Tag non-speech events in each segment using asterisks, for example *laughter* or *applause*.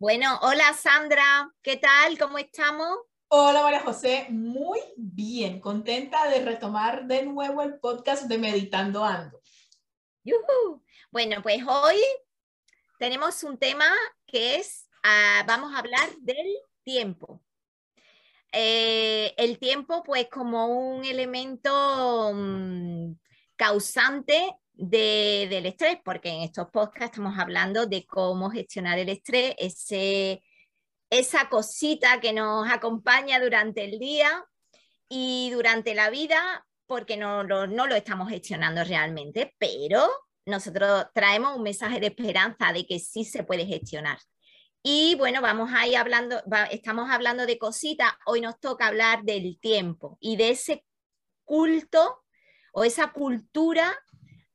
Bueno, hola Sandra, ¿qué tal? ¿Cómo estamos? Hola María José, muy bien, contenta de retomar de nuevo el podcast de Meditando Ando. Bueno, pues hoy tenemos un tema que es, ah, vamos a hablar del tiempo. Eh, el tiempo, pues como un elemento mm, causante del estrés, porque en estos podcasts estamos hablando de cómo gestionar el estrés, ese, esa cosita que nos acompaña durante el día y durante la vida, porque no, no, lo estamos gestionando realmente, pero nosotros traemos un mensaje de esperanza de que sí se puede gestionar. Y bueno, vamos a ir hablando, estamos hablando de cositas, hoy nos toca hablar del tiempo y de ese culto o esa cultura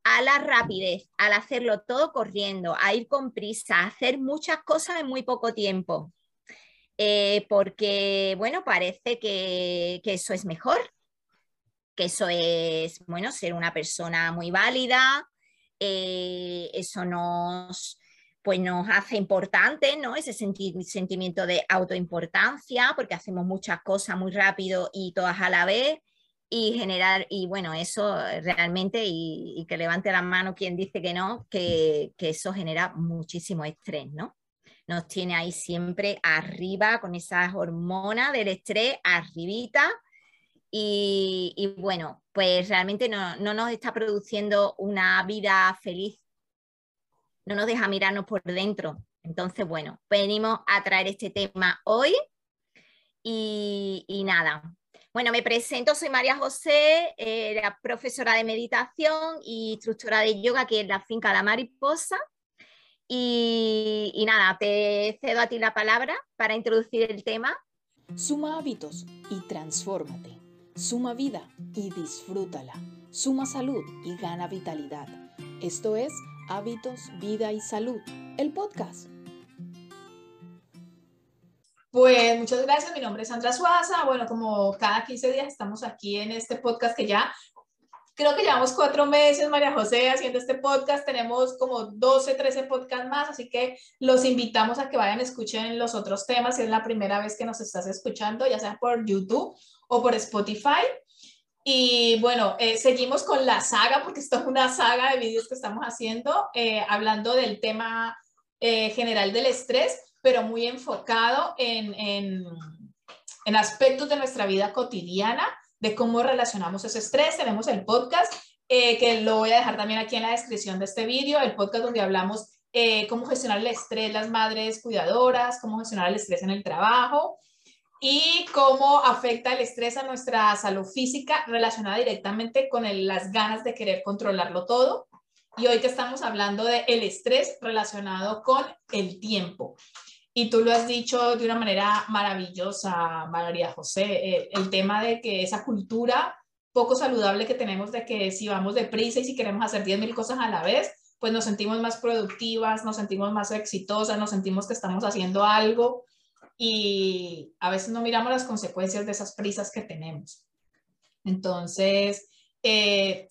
a la rapidez, al hacerlo todo corriendo, a ir con prisa, a hacer muchas cosas en muy poco tiempo. Eh, porque, bueno, parece que, eso es mejor, que eso es, bueno, ser una persona muy válida, eh, eso nos, pues nos hace importante, ¿no? Ese sentimiento de autoimportancia, porque hacemos muchas cosas muy rápido y todas a la vez y generar, y bueno, eso realmente, y, que levante la mano quien dice que no, que, eso genera muchísimo estrés, ¿no? Nos tiene ahí siempre arriba con esas hormonas del estrés, arribita, y, bueno, pues realmente no, no, nos está produciendo una vida feliz, no nos deja mirarnos por dentro. Entonces, bueno, venimos a traer este tema hoy y, y nada, bueno, me presento, soy María José, eh, profesora de meditación y instructora de yoga aquí en la finca La Mariposa. Y, y nada, te cedo a ti la palabra para introducir el tema. Suma hábitos y transfórmate. Suma vida y disfrútala. Suma salud y gana vitalidad. Esto es Hábitos, Vida y Salud, el podcast. Pues muchas gracias, mi nombre es Sandra Suaza. Bueno, como cada 15 días estamos aquí en este podcast que ya creo que llevamos cuatro meses, María José, haciendo este podcast. Tenemos como 12, 13 podcasts más, así que los invitamos a que vayan, escuchen los otros temas si es la primera vez que nos estás escuchando, ya sea por YouTube o por Spotify. Y bueno, eh, seguimos con la saga, porque esto es una saga de vídeos que estamos haciendo, eh, hablando del tema eh, general del estrés pero muy enfocado en, en, aspectos de nuestra vida cotidiana, de cómo relacionamos ese estrés. Tenemos el podcast, eh, que lo voy a dejar también aquí en la descripción de este vídeo, el podcast donde hablamos eh, cómo gestionar el estrés las madres cuidadoras, cómo gestionar el estrés en el trabajo y cómo afecta el estrés a nuestra salud física relacionada directamente con las ganas de querer controlarlo todo. Y hoy que estamos hablando del el estrés relacionado con el tiempo. Y tú lo has dicho de una manera maravillosa, María José, eh, el, tema de que esa cultura poco saludable que tenemos de que si vamos deprisa y si queremos hacer 10.000 cosas a la vez, pues nos sentimos más productivas, nos sentimos más exitosas, nos sentimos que estamos haciendo algo y a veces no miramos las consecuencias de esas prisas que tenemos. Entonces, eh,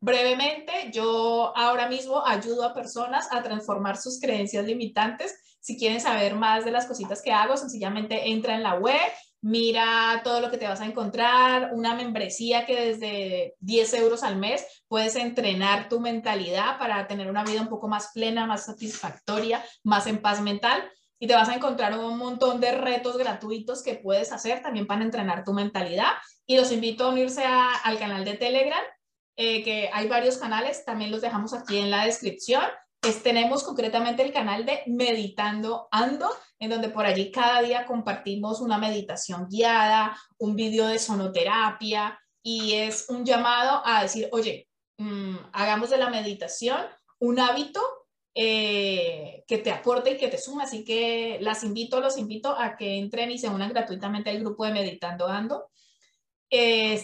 brevemente, yo ahora mismo ayudo a personas a transformar sus creencias limitantes si quieren saber más de las cositas que hago, sencillamente entra en la web, mira todo lo que te vas a encontrar, una membresía que desde 10 euros al mes puedes entrenar tu mentalidad para tener una vida un poco más plena, más satisfactoria, más en paz mental. Y te vas a encontrar un montón de retos gratuitos que puedes hacer también para entrenar tu mentalidad. Y los invito a unirse al canal de Telegram, eh, que hay varios canales, también los dejamos aquí en la descripción tenemos concretamente el canal de Meditando Ando, en donde por allí cada día compartimos una meditación guiada, un vídeo de sonoterapia y es un llamado a decir, oye, mm, hagamos de la meditación un hábito eh, que te aporte y que te suma. Así que las invito, los invito a que entren y se unan gratuitamente al grupo de Meditando Ando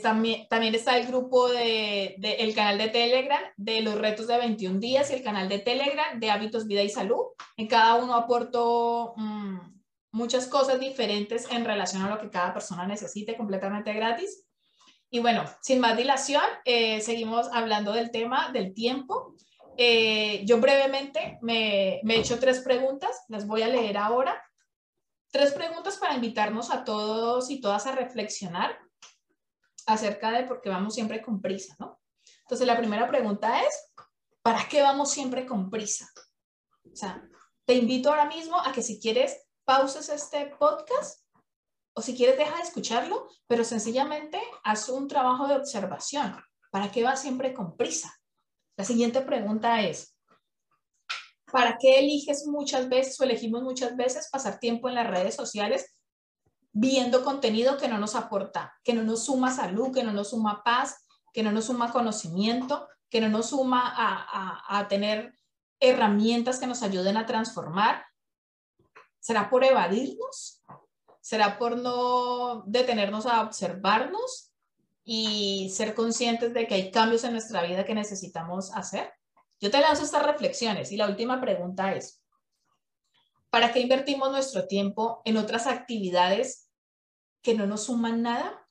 también, también está el grupo de, el canal de Telegram de los retos de 21 días y el canal de Telegram de hábitos, vida y salud. En cada uno aporto mm, muchas cosas diferentes en relación a lo que cada persona necesite, completamente gratis. Y bueno, sin más dilación, eh, seguimos hablando del tema del tiempo. Eh, yo brevemente me, me he hecho tres preguntas, las voy a leer ahora tres preguntas para invitarnos a todos y todas a reflexionar acerca de por qué vamos siempre con prisa, ¿no? Entonces, la primera pregunta es, ¿para qué vamos siempre con prisa? O sea, te invito ahora mismo a que si quieres pauses este podcast o si quieres deja de escucharlo, pero sencillamente haz un trabajo de observación. ¿Para qué vas siempre con prisa? La siguiente pregunta es, ¿para qué eliges muchas veces o elegimos muchas veces pasar tiempo en las redes sociales viendo contenido que no nos aporta, que no nos suma salud, que no nos suma paz, que no nos suma conocimiento, que no nos suma a, tener herramientas que nos ayuden a transformar? ¿Será por evadirnos? ¿Será por no detenernos a observarnos y ser conscientes de que hay cambios en nuestra vida que necesitamos hacer? Yo te lanzo estas reflexiones y la última pregunta es, ¿para qué invertimos nuestro tiempo en otras actividades que no nos suman nada?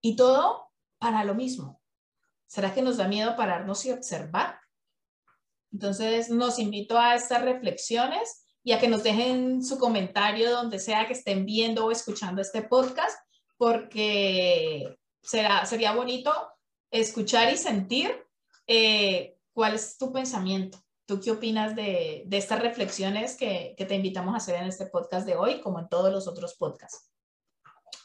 Y todo para lo mismo. ¿Será que nos da miedo pararnos y observar? Entonces, nos invito a estas reflexiones y a que nos dejen su comentario donde sea que estén viendo o escuchando este podcast, porque será, sería bonito escuchar y sentir eh, cuál es tu pensamiento. ¿Tú qué opinas de, de estas reflexiones que, que, te invitamos a hacer en este podcast de hoy, como en todos los otros podcasts?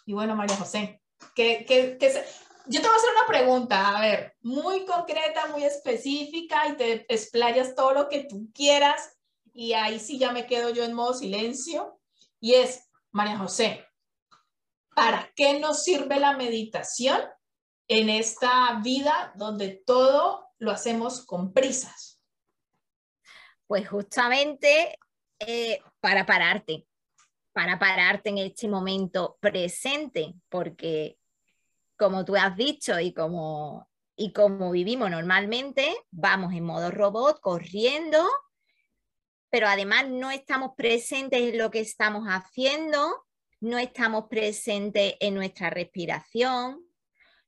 Y bueno, María José, ¿qué, qué, qué se, yo te voy a hacer una pregunta, a ver, muy concreta, muy específica y te explayas todo lo que tú quieras y ahí sí ya me quedo yo en modo silencio. Y es, María José, ¿para qué nos sirve la meditación en esta vida donde todo lo hacemos con prisas? Pues justamente eh, para pararte, para pararte en este momento presente, porque como tú has dicho y como, y como vivimos normalmente, vamos en modo robot, corriendo, pero además no estamos presentes en lo que estamos haciendo, no estamos presentes en nuestra respiración,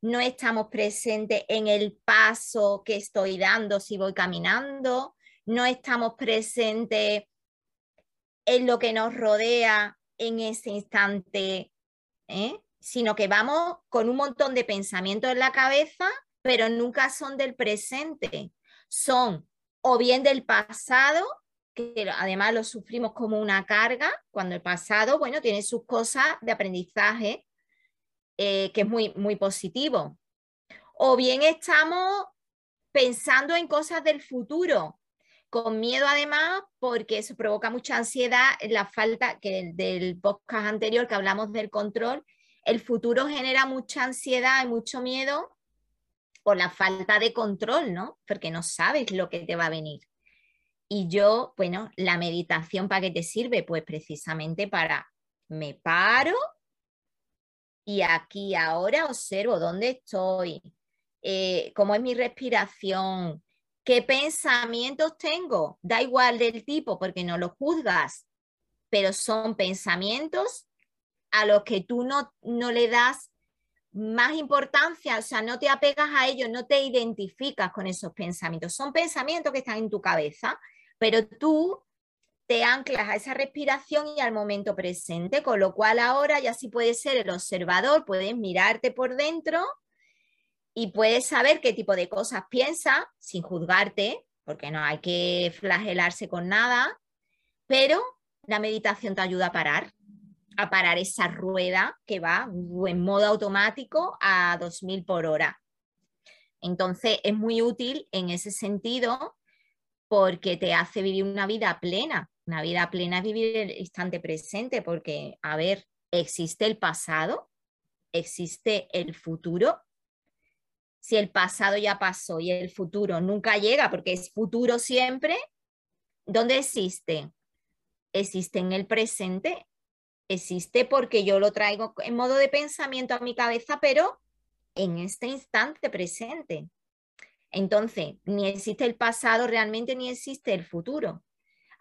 no estamos presentes en el paso que estoy dando si voy caminando, no estamos presentes en lo que nos rodea en ese instante. ¿eh? sino que vamos con un montón de pensamientos en la cabeza, pero nunca son del presente, son o bien del pasado, que además lo sufrimos como una carga, cuando el pasado, bueno, tiene sus cosas de aprendizaje, eh, que es muy, muy positivo. O bien estamos pensando en cosas del futuro, con miedo además, porque eso provoca mucha ansiedad, la falta que del podcast anterior que hablamos del control, el futuro genera mucha ansiedad y mucho miedo por la falta de control, ¿no? Porque no sabes lo que te va a venir. Y yo, bueno, la meditación para qué te sirve? Pues precisamente para me paro y aquí ahora observo dónde estoy, eh, cómo es mi respiración, qué pensamientos tengo. Da igual del tipo porque no lo juzgas, pero son pensamientos a los que tú no, no le das más importancia, o sea, no te apegas a ellos, no te identificas con esos pensamientos. Son pensamientos que están en tu cabeza, pero tú te anclas a esa respiración y al momento presente, con lo cual ahora ya sí puedes ser el observador, puedes mirarte por dentro y puedes saber qué tipo de cosas piensas sin juzgarte, porque no hay que flagelarse con nada, pero la meditación te ayuda a parar a parar esa rueda que va en modo automático a 2000 por hora. Entonces es muy útil en ese sentido porque te hace vivir una vida plena. Una vida plena es vivir el instante presente porque, a ver, existe el pasado, existe el futuro. Si el pasado ya pasó y el futuro nunca llega porque es futuro siempre, ¿dónde existe? Existe en el presente existe porque yo lo traigo en modo de pensamiento a mi cabeza, pero en este instante presente. Entonces, ni existe el pasado realmente, ni existe el futuro.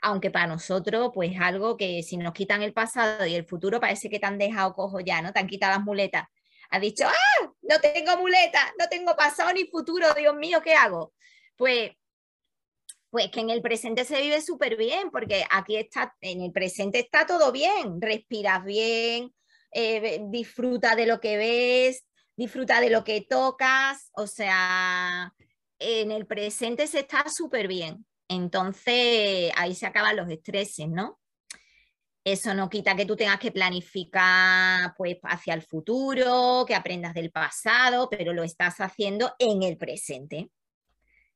Aunque para nosotros, pues algo que si nos quitan el pasado y el futuro, parece que te han dejado cojo ya, ¿no? Te han quitado las muletas. Has dicho, ¡ah! No tengo muletas, no tengo pasado ni futuro, Dios mío, ¿qué hago? Pues Pues que en el presente se vive súper bien, porque aquí está, en el presente está todo bien, respiras bien, eh, disfruta de lo que ves, disfruta de lo que tocas, o sea, en el presente se está súper bien. Entonces ahí se acaban los estreses, ¿no? Eso no quita que tú tengas que planificar pues hacia el futuro, que aprendas del pasado, pero lo estás haciendo en el presente.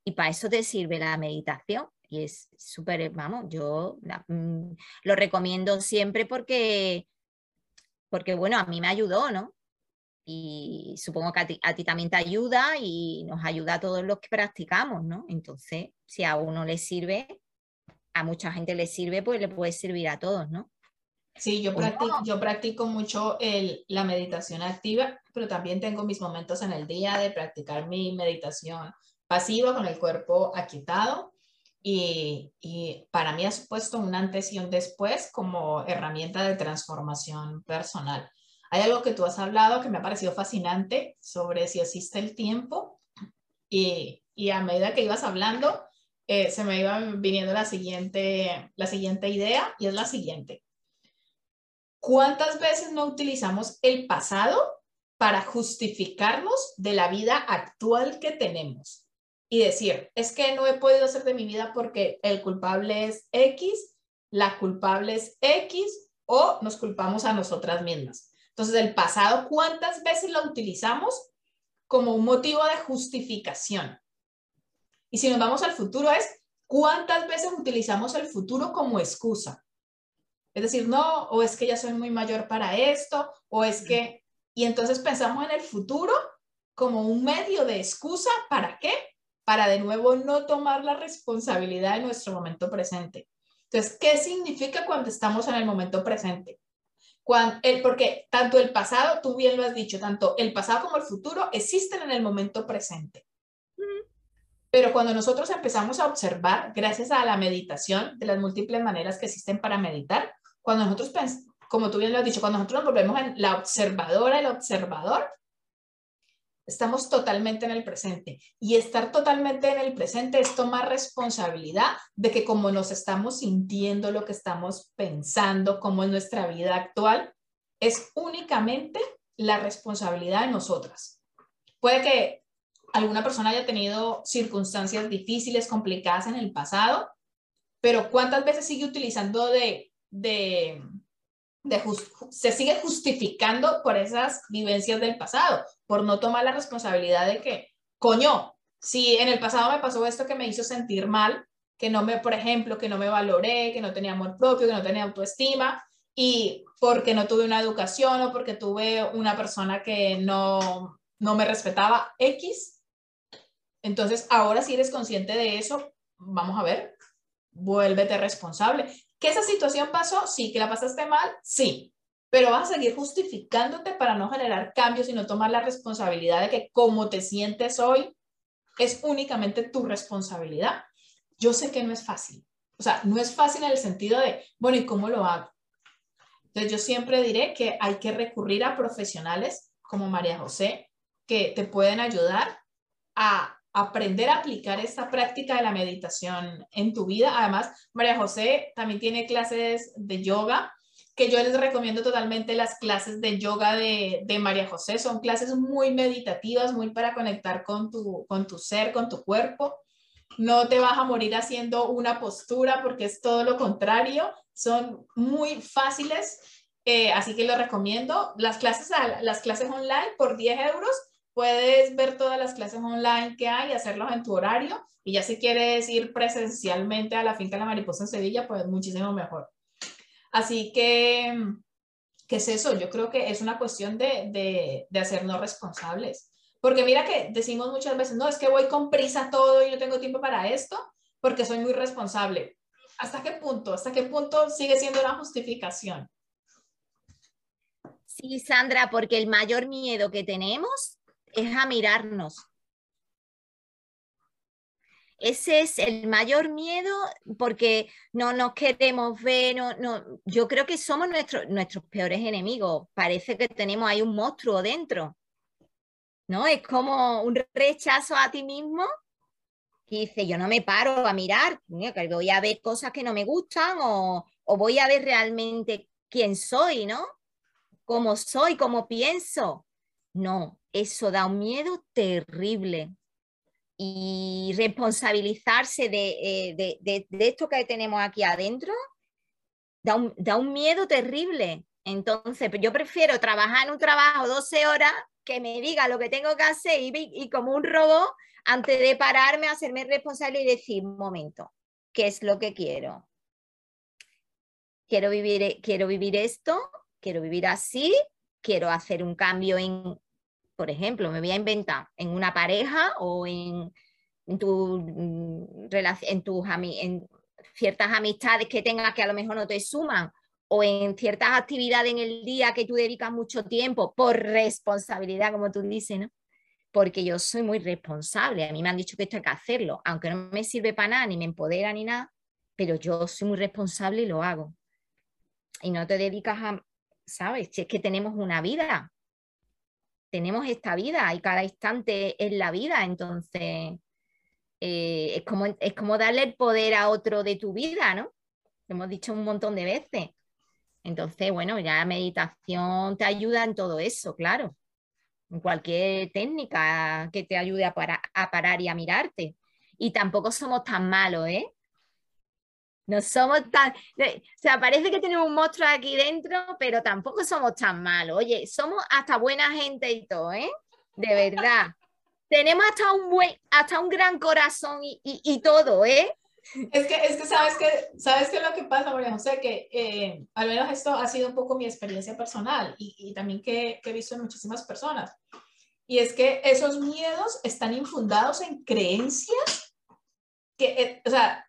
Y para eso te sirve la meditación. Y es súper, vamos, yo mm, lo recomiendo siempre porque, porque, bueno, a mí me ayudó, ¿no? Y supongo que a ti, a ti, también te ayuda y nos ayuda a todos los que practicamos, ¿no? Entonces, si a uno le sirve, a mucha gente le sirve, pues le puede servir a todos, ¿no? Sí, yo practico, yo practico mucho el, la meditación activa, pero también tengo mis momentos en el día de practicar mi meditación pasiva con el cuerpo aquietado y, y, para mí ha supuesto un antes y un después como herramienta de transformación personal. Hay algo que tú has hablado que me ha parecido fascinante sobre si existe el tiempo y, y a medida que ibas hablando eh, se me iba viniendo la siguiente, la siguiente idea y es la siguiente. ¿Cuántas veces no utilizamos el pasado para justificarnos de la vida actual que tenemos? Y decir, es que no he podido hacer de mi vida porque el culpable es X, la culpable es X o nos culpamos a nosotras mismas. Entonces, el pasado, ¿cuántas veces lo utilizamos como un motivo de justificación? Y si nos vamos al futuro es, ¿cuántas veces utilizamos el futuro como excusa? Es decir, no, o es que ya soy muy mayor para esto, o es que, y entonces pensamos en el futuro como un medio de excusa, ¿para qué? Para de nuevo no tomar la responsabilidad de nuestro momento presente. Entonces, ¿qué significa cuando estamos en el momento presente? Cuando, el, porque tanto el pasado, tú bien lo has dicho, tanto el pasado como el futuro existen en el momento presente. Pero cuando nosotros empezamos a observar, gracias a la meditación, de las múltiples maneras que existen para meditar, cuando nosotros, como tú bien lo has dicho, cuando nosotros nos volvemos en la observadora, el observador, estamos totalmente en el presente. Y estar totalmente en el presente es tomar responsabilidad de que como nos estamos sintiendo, lo que estamos pensando, como es nuestra vida actual, es únicamente la responsabilidad de nosotras. Puede que alguna persona haya tenido circunstancias difíciles, complicadas en el pasado, pero ¿cuántas veces sigue utilizando de de, se sigue justificando por esas vivencias del pasado, por no tomar la responsabilidad de que, coño, si en el pasado me pasó esto que me hizo sentir mal, que no me, por ejemplo, que no me valoré, que no tenía amor propio, que no tenía autoestima, y porque no tuve una educación o porque tuve una persona que no, no me respetaba X. Entonces, ahora si eres consciente de eso, vamos a ver, vuélvete responsable. ¿Que esa situación pasó? Sí. ¿Que la pasaste mal? Sí. Pero vas a seguir justificándote para no generar cambios y no tomar la responsabilidad de que como te sientes hoy es únicamente tu responsabilidad. Yo sé que no es fácil. O sea, no es fácil en el sentido de, bueno, ¿y cómo lo hago? Entonces yo siempre diré que hay que recurrir a profesionales como María José que te pueden ayudar a aprender a aplicar esta práctica de la meditación en tu vida. Además, María José también tiene clases de yoga, que yo les recomiendo totalmente las clases de yoga de, María José. Son clases muy meditativas, muy para conectar con tu, con tu ser, con tu cuerpo. No te vas a morir haciendo una postura porque es todo lo contrario. Son muy fáciles, eh, así que lo recomiendo. Las clases, las clases online por 10 euros puedes ver todas las clases online que hay, hacerlos en tu horario y ya si quieres ir presencialmente a la finca de la mariposa en Sevilla, pues muchísimo mejor. Así que, ¿qué es eso? Yo creo que es una cuestión de, de, de hacernos responsables. Porque mira que decimos muchas veces, no, es que voy con prisa todo y no tengo tiempo para esto, porque soy muy responsable. ¿Hasta qué punto? ¿Hasta qué punto sigue siendo una justificación? Sí, Sandra, porque el mayor miedo que tenemos es a mirarnos. Ese es el mayor miedo porque no nos queremos ver, no, no, yo creo que somos nuestros nuestros peores enemigos. Parece que tenemos ahí un monstruo dentro. ¿No? Es como un rechazo a ti mismo dice, yo no me paro a mirar, voy a ver cosas que no me gustan o, o voy a ver realmente quién soy, ¿no? Cómo soy, cómo pienso. No, eso da un miedo terrible. Y responsabilizarse de, eh, de, esto que tenemos aquí adentro da un, da un miedo terrible. Entonces, yo prefiero trabajar en un trabajo 12 horas que me diga lo que tengo que hacer y, y como un robot antes de pararme, hacerme responsable y decir, momento, ¿qué es lo que quiero? Quiero vivir, quiero vivir esto, quiero vivir así, quiero hacer un cambio en, por ejemplo, me voy a inventar en una pareja o en, en, tu, mm, en, tus, en ciertas amistades que tengas que a lo mejor no te suman o en ciertas actividades en el día que tú dedicas mucho tiempo por responsabilidad, como tú dices, ¿no? Porque yo soy muy responsable, a mí me han dicho que esto hay que hacerlo, aunque no me sirve para nada, ni me empodera ni nada, pero yo soy muy responsable y lo hago. Y no te dedicas a, ¿sabes? Es que tenemos una vida, tenemos esta vida y cada instante es la vida, entonces eh, es, como, es como darle el poder a otro de tu vida, ¿no? Lo hemos dicho un montón de veces. Entonces, bueno, ya la meditación te ayuda en todo eso, claro. En cualquier técnica que te ayude a, a parar y a mirarte. Y tampoco somos tan malos, ¿eh? No somos tan... O sea, parece que tenemos un monstruo aquí dentro, pero tampoco somos tan malos. Oye, somos hasta buena gente y todo, ¿eh? De verdad. tenemos hasta un buen, hasta un gran corazón y, y todo, ¿eh? Es que, es que sabes que, sabes que lo que pasa, María José, que eh, al menos esto ha sido un poco mi experiencia personal y, y también que, que, he visto en muchísimas personas. Y es que esos miedos están infundados en creencias que, eh, o sea,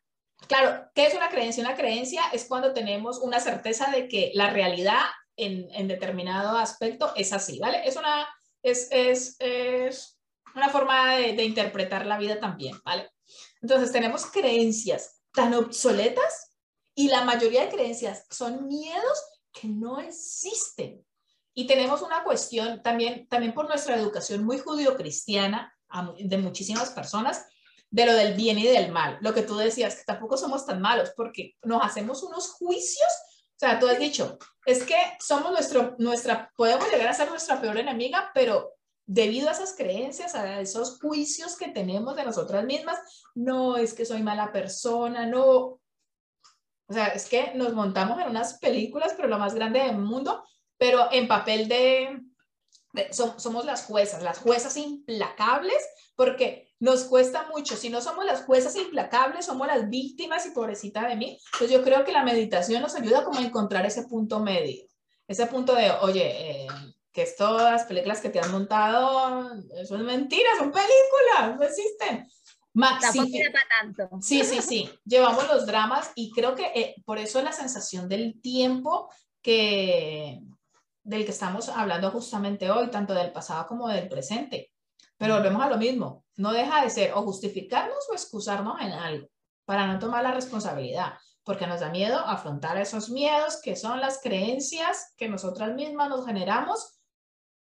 claro, ¿qué es una creencia? Una creencia es cuando tenemos una certeza de que la realidad en, en determinado aspecto es así, ¿vale? Es una, es, es, es una forma de, interpretar la vida también, ¿vale? Entonces tenemos creencias tan obsoletas y la mayoría de creencias son miedos que no existen. Y tenemos una cuestión también, también por nuestra educación muy judío-cristiana de muchísimas personas, de lo del bien y del mal. Lo que tú decías, que tampoco somos tan malos porque nos hacemos unos juicios. O sea, tú has dicho, es que somos nuestro, nuestra, podemos llegar a ser nuestra peor enemiga, pero debido a esas creencias, a esos juicios que tenemos de nosotras mismas, no es que soy mala persona, no. O sea, es que nos montamos en unas películas, pero lo más grande del mundo, pero en papel de, somos las juezas, las juezas implacables, porque nos cuesta mucho. Si no somos las juezas implacables, somos las víctimas y pobrecita de mí. Entonces yo creo que la meditación nos ayuda como a encontrar ese punto medio, ese punto de, oye, eh, que es todas las películas que te han montado, eso es mentira, son películas, no existen. tanto. Sí, sí, sí. Llevamos los dramas y creo que eh, por eso la sensación del tiempo que del que estamos hablando justamente hoy, tanto del pasado como del presente. Pero volvemos a lo mismo, no deja de ser o justificarnos o excusarnos en algo para no tomar la responsabilidad porque nos da miedo afrontar esos miedos que son las creencias que nosotras mismas nos generamos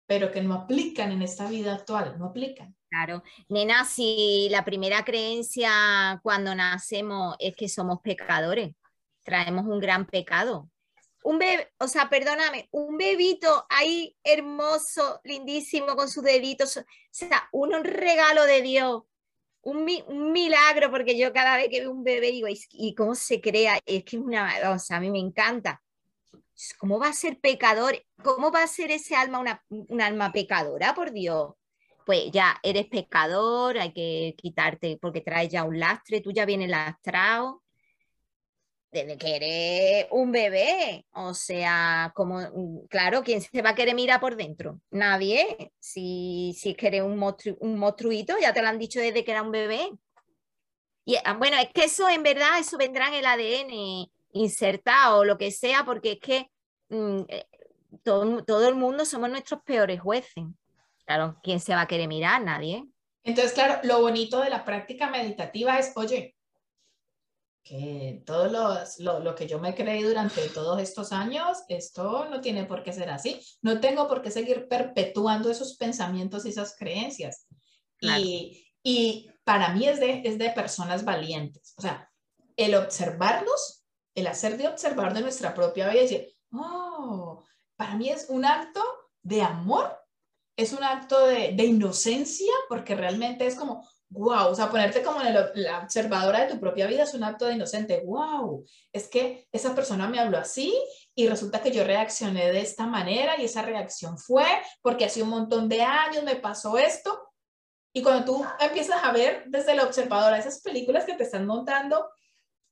pero que no aplican en esta vida actual, no aplican. Claro, nena, si la primera creencia cuando nacemos es que somos pecadores, traemos un gran pecado. Un bebé, o sea, perdóname, un bebito ahí hermoso, lindísimo, con sus deditos, o sea, un regalo de Dios, un, un, milagro, porque yo cada vez que veo un bebé digo, ¿y cómo se crea? Es que es una, o sea, a mí me encanta. ¿Cómo va a ser pecador? ¿Cómo va a ser ese alma una, un alma pecadora, por Dios? Pues ya eres pecador, hay que quitarte porque traes ya un lastre, tú ya vienes lastrado que eres un bebé. O sea, como, mm, claro, ¿quién se va a querer mirar por dentro? Nadie. Si, si que un, un monstruito, ya te lo han dicho desde que era un bebé. Y ah, bueno, es que eso en verdad, eso vendrá en el ADN insertado o lo que sea, porque es que mm, eh, todo, todo, el mundo somos nuestros peores jueces. Claro, ¿quién se va a querer mirar? Nadie. Entonces, claro, lo bonito de la práctica meditativa es, oye, que todo lo, lo, que yo me creí durante todos estos años, esto no tiene por qué ser así. No tengo por qué seguir perpetuando esos pensamientos y esas creencias. Y, Y para mí es de, es de personas valientes. O sea, el observarlos, el hacer de observar de nuestra propia vida y decir, oh, para mí es un acto de amor, es un acto de, de inocencia, porque realmente es como, wow, o sea, ponerte como la observadora de tu propia vida es un acto de inocente, wow, es que esa persona me habló así y resulta que yo reaccioné de esta manera y esa reacción fue porque hace un montón de años me pasó esto. Y cuando tú empiezas a ver desde la observadora esas películas que te están montando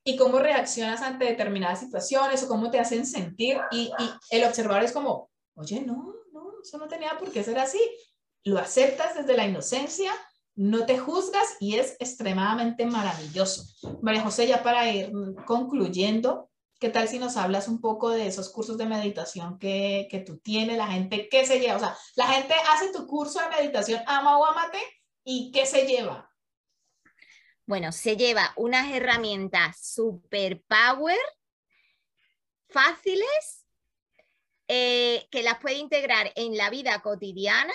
y cómo reaccionas ante determinadas situaciones o cómo te hacen sentir y, y el observador es como, oye, no, no, eso no tenía por qué ser así. Lo aceptas desde la inocencia no te juzgas y es extremadamente maravilloso. María José, ya para ir concluyendo, ¿qué tal si nos hablas un poco de esos cursos de meditación que, que tú tienes? La gente, ¿qué se lleva? O sea, la gente hace tu curso de meditación, ama o amate, ¿y qué se lleva? Bueno, se lleva unas herramientas super power, fáciles, eh, que las puede integrar en la vida cotidiana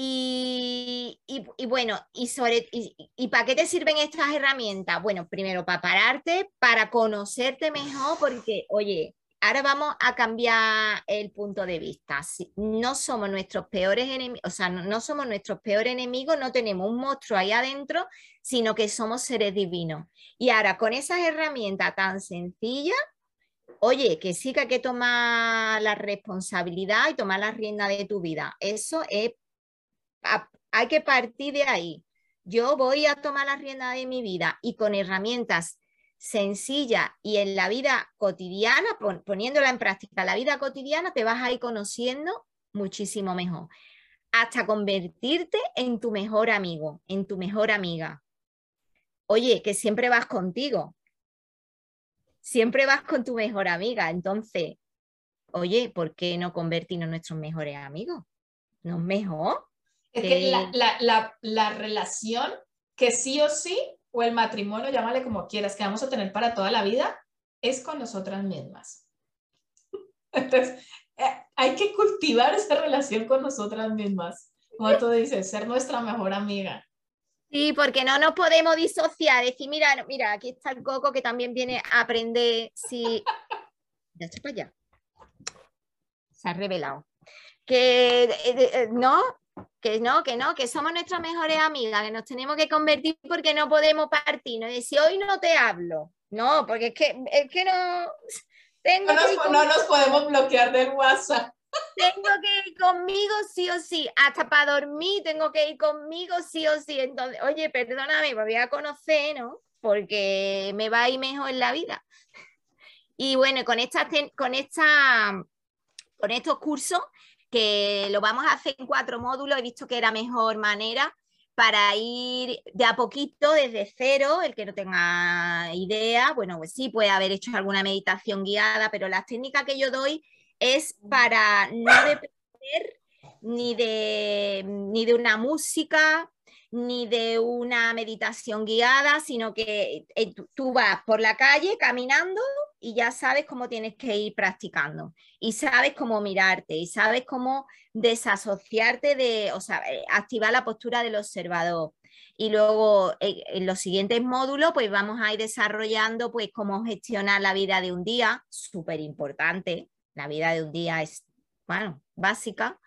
y, bueno, y, sobre, y, para qué te sirven estas herramientas? Bueno, primero para pararte, para conocerte mejor, porque, oye, ahora vamos a cambiar el punto de vista. no somos nuestros peores enemigos, o sea, no, somos nuestros peores enemigos, no tenemos un monstruo ahí adentro, sino que somos seres divinos. Y ahora, con esas herramientas tan sencillas, oye, que sí que hay que tomar la responsabilidad y tomar la rienda de tu vida. Eso es hay que partir de ahí. Yo voy a tomar la rienda de mi vida y con herramientas sencillas y en la vida cotidiana, poniéndola en práctica, la vida cotidiana, te vas a ir conociendo muchísimo mejor, hasta convertirte en tu mejor amigo, en tu mejor amiga. Oye, que siempre vas contigo, siempre vas con tu mejor amiga, entonces, oye, ¿por qué no convertirnos en nuestros mejores amigos? ¿No es mejor? Es que la, la, la, relación que sí o sí, o el matrimonio, llámale como quieras, que vamos a tener para toda la vida, es con nosotras mismas. *laughs* Entonces, eh, hay que cultivar esa relación con nosotras mismas. Como tú dices, ser nuestra mejor amiga. Sí, porque no nos podemos disociar, decir, mira, mira, aquí está el coco que también viene a aprender si... *laughs* Ya está para allá. Se ha revelado. Que eh, eh, no, que no, que no, que somos nuestras mejores amigas, que nos tenemos que convertir porque no podemos partir, no decir hoy no te hablo, no, porque es que, es que no, tengo no, nos, podemos bloquear del WhatsApp. Tengo que ir conmigo sí o sí, hasta para dormir tengo que ir conmigo sí o sí, entonces, oye, perdóname, me voy a conocer, ¿no? Porque me va a ir mejor en la vida. Y bueno, con, esta, con, esta, con estos cursos que lo vamos a hacer en cuatro módulos, he visto que era mejor manera para ir de a poquito desde cero, el que no tenga idea, bueno, pues sí, puede haber hecho alguna meditación guiada, pero las técnicas que yo doy es para no depender ni de, ni de una música, ni de una meditación guiada, sino que eh, tú vas por la calle caminando y ya sabes cómo tienes que ir practicando y sabes cómo mirarte y sabes cómo desasociarte de, o sea, eh, activar la postura del observador. Y luego eh, en los siguientes módulos, pues vamos a ir desarrollando, pues, cómo gestionar la vida de un día, súper importante. La vida de un día es, bueno, básica.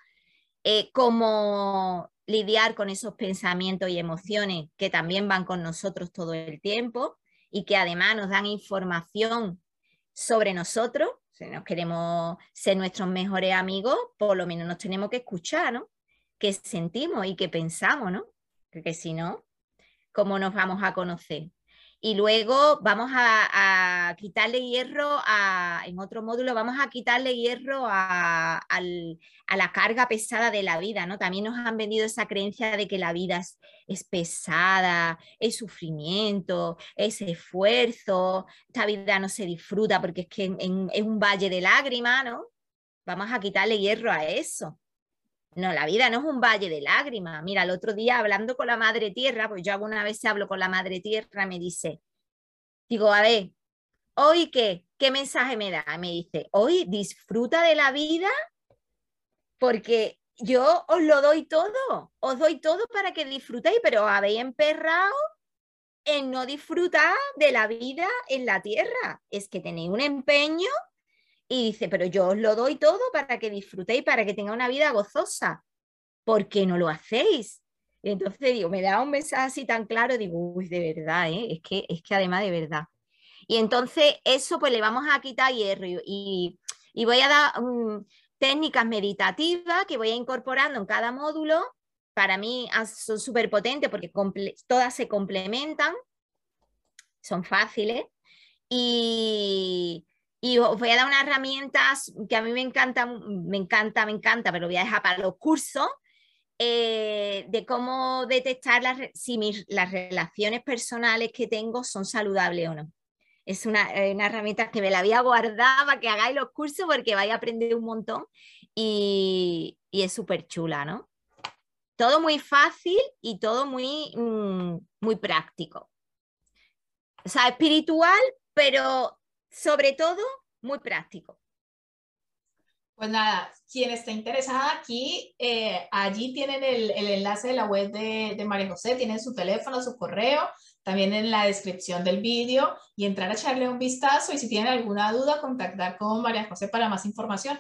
cómo lidiar con esos pensamientos y emociones que también van con nosotros todo el tiempo y que además nos dan información sobre nosotros. Si nos queremos ser nuestros mejores amigos, por lo menos nos tenemos que escuchar, ¿no? ¿Qué sentimos y qué pensamos, ¿no? Porque si no, ¿cómo nos vamos a conocer? Y luego vamos a, quitarle hierro en otro módulo, vamos a quitarle hierro a, la carga pesada de la vida, ¿no? También nos han vendido esa creencia de que la vida es, pesada, es sufrimiento, es esfuerzo, esta vida no se disfruta porque es que es un valle de lágrimas, ¿no? Vamos a quitarle hierro a eso. No, la vida no es un valle de lágrimas. Mira, el otro día hablando con la madre tierra, pues yo alguna vez hablo con la madre tierra, me dice, digo, a ver, ¿hoy qué? ¿Qué mensaje me da? Me dice, hoy disfruta de la vida porque yo os lo doy todo, os doy todo para que disfrutéis, pero habéis emperrado en no disfrutar de la vida en la tierra. Es que tenéis un empeño y dice, pero yo os lo doy todo para que disfrutéis, para que tenga una vida gozosa. ¿Por qué no lo hacéis? entonces digo, me da un mensaje así tan claro, digo, uy, de verdad, ¿eh? es, que, es que además de verdad. Y entonces eso pues le vamos a quitar hierro y, voy a dar mm, técnicas meditativas que voy a incorporando en cada módulo para mí son súper potentes porque todas se complementan, son fáciles y, os voy a dar unas herramientas que a mí me encanta, me encanta, me encanta, pero voy a dejar para los cursos eh, de cómo detectar si las relaciones personales que tengo son saludables o no. Es una, eh, una, herramienta que me la voy a guardar para que hagáis los cursos porque vais a aprender un montón y, y es súper chula, ¿no? todo muy fácil y todo muy, mm, muy práctico. O sea, espiritual, pero sobre todo muy práctico. Pues nada, quien esté interesada aquí, eh, allí tienen el, enlace de la web de, María José, tienen su teléfono, su correo, también en la descripción del vídeo y entrar a echarle un vistazo y si tienen alguna duda, contactar con María José para más información.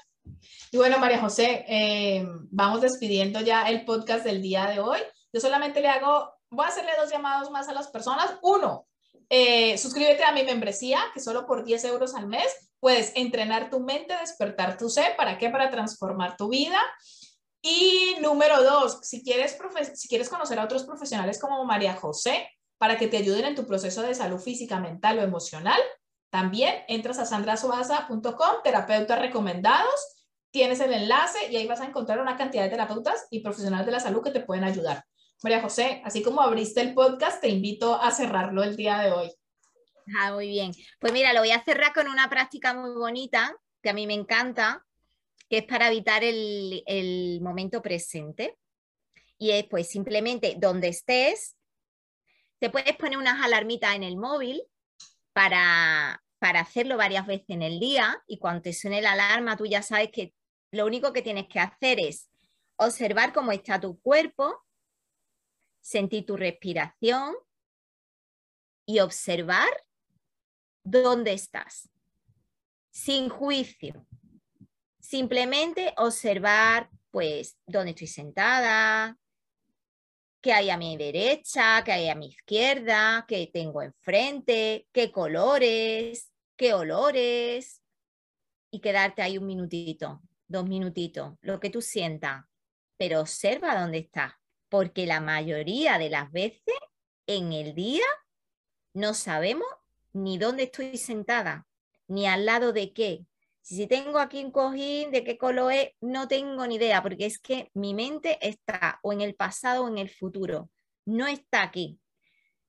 Y bueno, María José, eh, vamos despidiendo ya el podcast del día de hoy. Yo solamente le hago, voy a hacerle dos llamados más a las personas. Uno, eh, suscríbete a mi membresía, que solo por 10 euros al mes puedes entrenar tu mente, despertar tu ser. ¿Para qué? Para transformar tu vida. Y número dos, si quieres, conocer a otros profesionales como María José, para que te ayuden en tu proceso de salud física, mental o emocional, también entras a sandrasuaza.com, terapeutas recomendados, tienes el enlace y ahí vas a encontrar una cantidad de terapeutas y profesionales de la salud que te pueden ayudar. María José, así como abriste el podcast, te invito a cerrarlo el día de hoy. Ah, muy bien. Pues mira, lo voy a cerrar con una práctica muy bonita que a mí me encanta, que es para evitar el, momento presente. Y es pues simplemente donde estés, te puedes poner unas alarmitas en el móvil para, para hacerlo varias veces en el día y cuando te suene la alarma tú ya sabes que lo único que tienes que hacer es observar cómo está tu cuerpo, sentir tu respiración y observar dónde estás. Sin juicio. Simplemente observar, pues, dónde estoy sentada, qué hay a mi derecha, qué hay a mi izquierda, qué tengo enfrente, qué colores, qué olores. Y quedarte ahí un minutito dos minutitos, lo que tú sientas, pero observa dónde estás, porque la mayoría de las veces en el día no sabemos ni dónde estoy sentada, ni al lado de qué. Si tengo aquí un cojín, de qué color es, no tengo ni idea, porque es que mi mente está o en el pasado o en el futuro, no está aquí.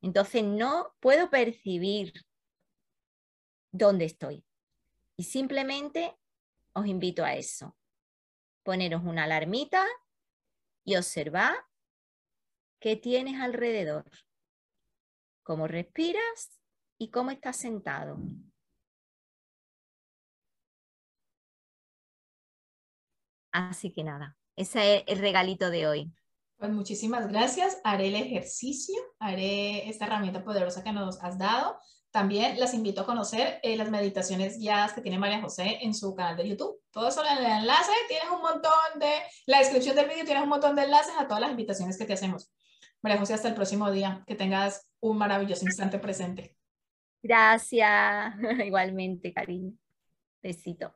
Entonces no puedo percibir dónde estoy. Y simplemente os invito a eso. Poneros una alarmita y observar qué tienes alrededor, cómo respiras y cómo estás sentado. Así que nada, ese es el regalito de hoy. Pues muchísimas gracias. Haré el ejercicio, haré esta herramienta poderosa que nos has dado. También las invito a conocer eh, las meditaciones guiadas que tiene María José en su canal de YouTube. Todo eso en el enlace, tienes un montón de, la descripción del vídeo tienes un montón de enlaces a todas las invitaciones que te hacemos. María José, hasta el próximo día. Que tengas un maravilloso instante presente. Gracias, *laughs* igualmente, cariño. Besito.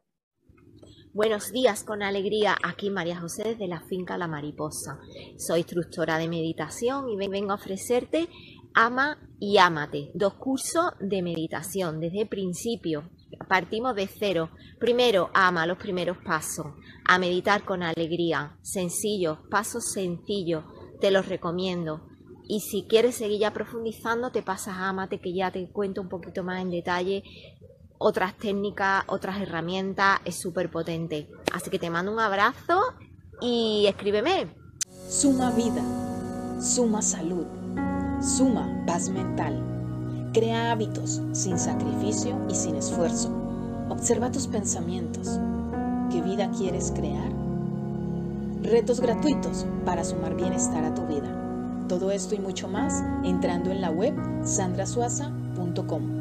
Buenos días con alegría, aquí María José desde la finca La Mariposa. Soy instructora de meditación y vengo a ofrecerte Ama y Ámate, dos cursos de meditación desde el principio. Partimos de cero. Primero, ama los primeros pasos, a meditar con alegría, sencillo, pasos sencillos, te los recomiendo. Y si quieres seguir ya profundizando, te pasas a Amate, que ya te cuento un poquito más en detalle otras técnicas, otras herramientas, es súper potente. Así que te mando un abrazo y escríbeme. Suma vida, suma salud Suma paz mental. Crea hábitos sin sacrificio y sin esfuerzo. Observa tus pensamientos. ¿Qué vida quieres crear? Retos gratuitos para sumar bienestar a tu vida. Todo esto y mucho más entrando en la web sandrasuaza.com.